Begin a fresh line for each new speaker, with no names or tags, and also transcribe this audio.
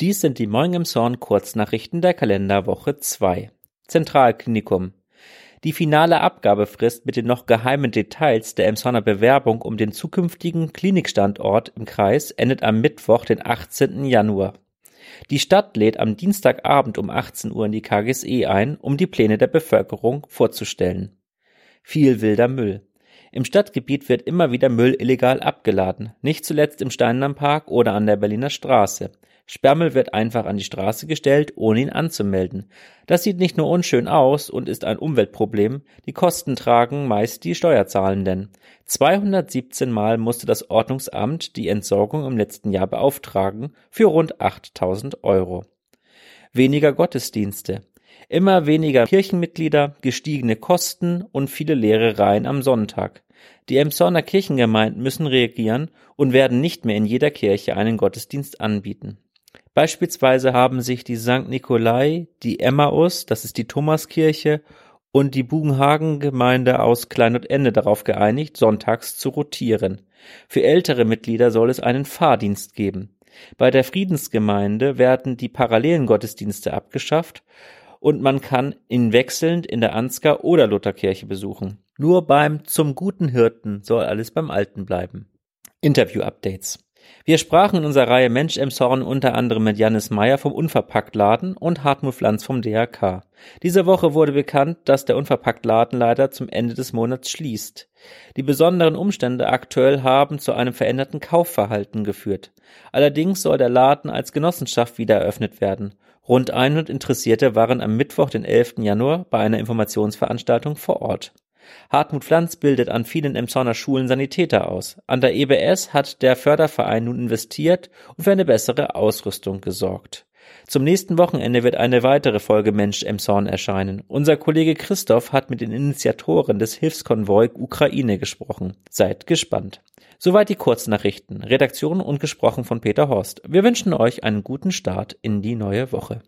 Dies sind die Morgen im Zorn Kurznachrichten der Kalenderwoche 2. Zentralklinikum. Die finale Abgabefrist mit den noch geheimen Details der Emsonner Bewerbung um den zukünftigen Klinikstandort im Kreis endet am Mittwoch, den 18. Januar. Die Stadt lädt am Dienstagabend um 18 Uhr in die KGSE ein, um die Pläne der Bevölkerung vorzustellen. Viel wilder Müll. Im Stadtgebiet wird immer wieder Müll illegal abgeladen, nicht zuletzt im Steinernpark oder an der Berliner Straße. Sperrmüll wird einfach an die Straße gestellt, ohne ihn anzumelden. Das sieht nicht nur unschön aus und ist ein Umweltproblem, die Kosten tragen meist die Steuerzahlenden. 217 Mal musste das Ordnungsamt die Entsorgung im letzten Jahr beauftragen, für rund 8000 Euro. Weniger Gottesdienste. Immer weniger Kirchenmitglieder, gestiegene Kosten und viele leere Reihen am Sonntag. Die Emshorner Kirchengemeinden müssen reagieren und werden nicht mehr in jeder Kirche einen Gottesdienst anbieten. Beispielsweise haben sich die St. Nikolai, die Emmaus, das ist die Thomaskirche, und die Bugenhagen-Gemeinde aus Kleinod-Ende darauf geeinigt, sonntags zu rotieren. Für ältere Mitglieder soll es einen Fahrdienst geben. Bei der Friedensgemeinde werden die parallelen Gottesdienste abgeschafft und man kann ihn wechselnd in der Ansgar oder Lutherkirche besuchen. Nur beim Zum guten Hirten soll alles beim Alten bleiben. Interview-Updates wir sprachen in unserer Reihe Mensch Emshorn unter anderem mit Jannis Meyer vom Unverpacktladen und Hartmut Pflanz vom DRK. Diese Woche wurde bekannt, dass der Unverpacktladen leider zum Ende des Monats schließt. Die besonderen Umstände aktuell haben zu einem veränderten Kaufverhalten geführt. Allerdings soll der Laden als Genossenschaft wieder eröffnet werden. Rund 100 Interessierte waren am Mittwoch, den 11. Januar, bei einer Informationsveranstaltung vor Ort. Hartmut Pflanz bildet an vielen Emshorner Schulen Sanitäter aus. An der EBS hat der Förderverein nun investiert und für eine bessere Ausrüstung gesorgt. Zum nächsten Wochenende wird eine weitere Folge Mensch Emshorn erscheinen. Unser Kollege Christoph hat mit den Initiatoren des Hilfskonvoi Ukraine gesprochen. Seid gespannt. Soweit die Kurznachrichten. Redaktion und gesprochen von Peter Horst. Wir wünschen euch einen guten Start in die neue Woche.